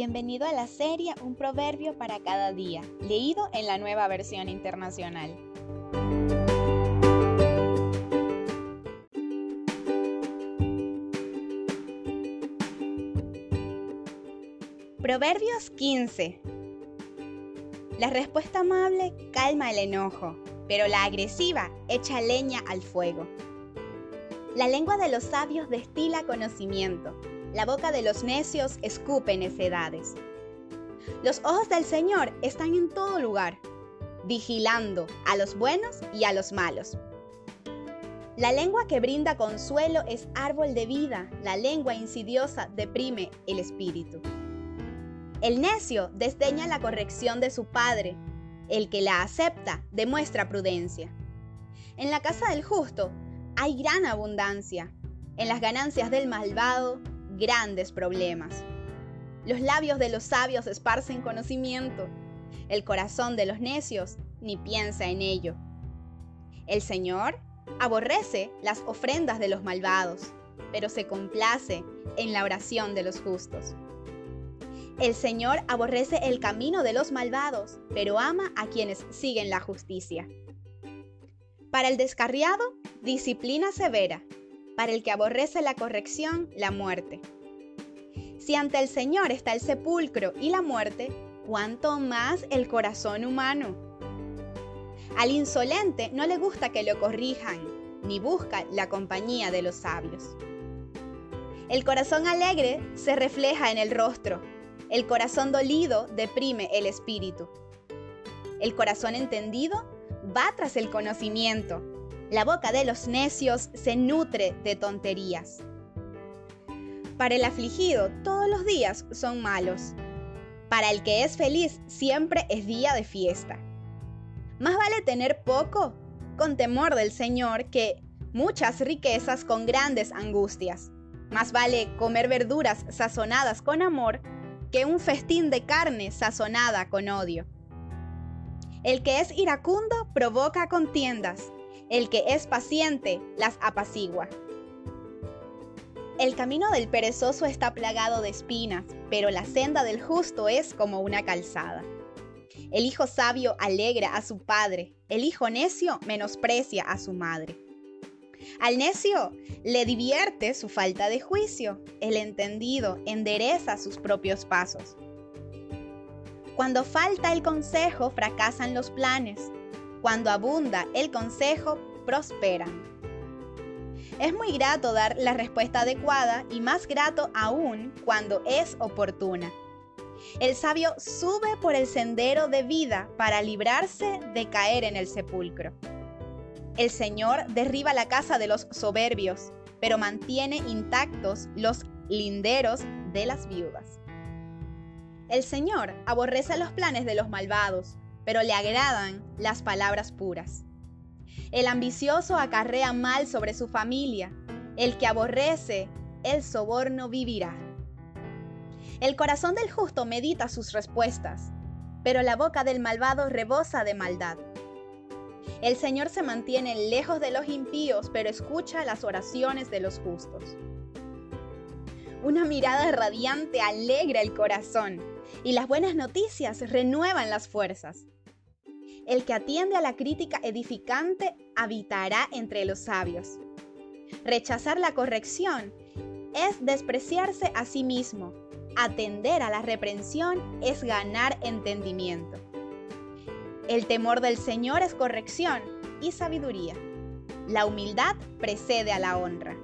Bienvenido a la serie Un proverbio para cada día, leído en la nueva versión internacional. Proverbios 15. La respuesta amable calma el enojo, pero la agresiva echa leña al fuego. La lengua de los sabios destila conocimiento, la boca de los necios escupe necedades. Los ojos del Señor están en todo lugar, vigilando a los buenos y a los malos. La lengua que brinda consuelo es árbol de vida, la lengua insidiosa deprime el espíritu. El necio desdeña la corrección de su padre, el que la acepta demuestra prudencia. En la casa del justo hay gran abundancia, en las ganancias del malvado grandes problemas. Los labios de los sabios esparcen conocimiento, el corazón de los necios ni piensa en ello. El Señor aborrece las ofrendas de los malvados, pero se complace en la oración de los justos. El Señor aborrece el camino de los malvados, pero ama a quienes siguen la justicia. Para el descarriado, disciplina severa, para el que aborrece la corrección, la muerte. Si ante el Señor está el sepulcro y la muerte, ¿cuánto más el corazón humano? Al insolente no le gusta que lo corrijan, ni busca la compañía de los sabios. El corazón alegre se refleja en el rostro, el corazón dolido deprime el espíritu. El corazón entendido va tras el conocimiento, la boca de los necios se nutre de tonterías. Para el afligido, todos los días son malos. Para el que es feliz, siempre es día de fiesta. Más vale tener poco, con temor del Señor, que muchas riquezas con grandes angustias. Más vale comer verduras sazonadas con amor que un festín de carne sazonada con odio. El que es iracundo provoca contiendas, el que es paciente las apacigua. El camino del perezoso está plagado de espinas, pero la senda del justo es como una calzada. El hijo sabio alegra a su padre, el hijo necio menosprecia a su madre. Al necio le divierte su falta de juicio, el entendido endereza sus propios pasos. Cuando falta el consejo, fracasan los planes, cuando abunda el consejo, prosperan. Es muy grato dar la respuesta adecuada y más grato aún cuando es oportuna. El sabio sube por el sendero de vida para librarse de caer en el sepulcro. El Señor derriba la casa de los soberbios, pero mantiene intactos los linderos de las viudas. El Señor aborrece los planes de los malvados, pero le agradan las palabras puras. El ambicioso acarrea mal sobre su familia, el que aborrece el soborno vivirá. El corazón del justo medita sus respuestas, pero la boca del malvado rebosa de maldad. El Señor se mantiene lejos de los impíos, pero escucha las oraciones de los justos. Una mirada radiante alegra el corazón y las buenas noticias renuevan las fuerzas. El que atiende a la crítica edificante habitará entre los sabios. Rechazar la corrección es despreciarse a sí mismo. Atender a la reprensión es ganar entendimiento. El temor del Señor es corrección y sabiduría. La humildad precede a la honra.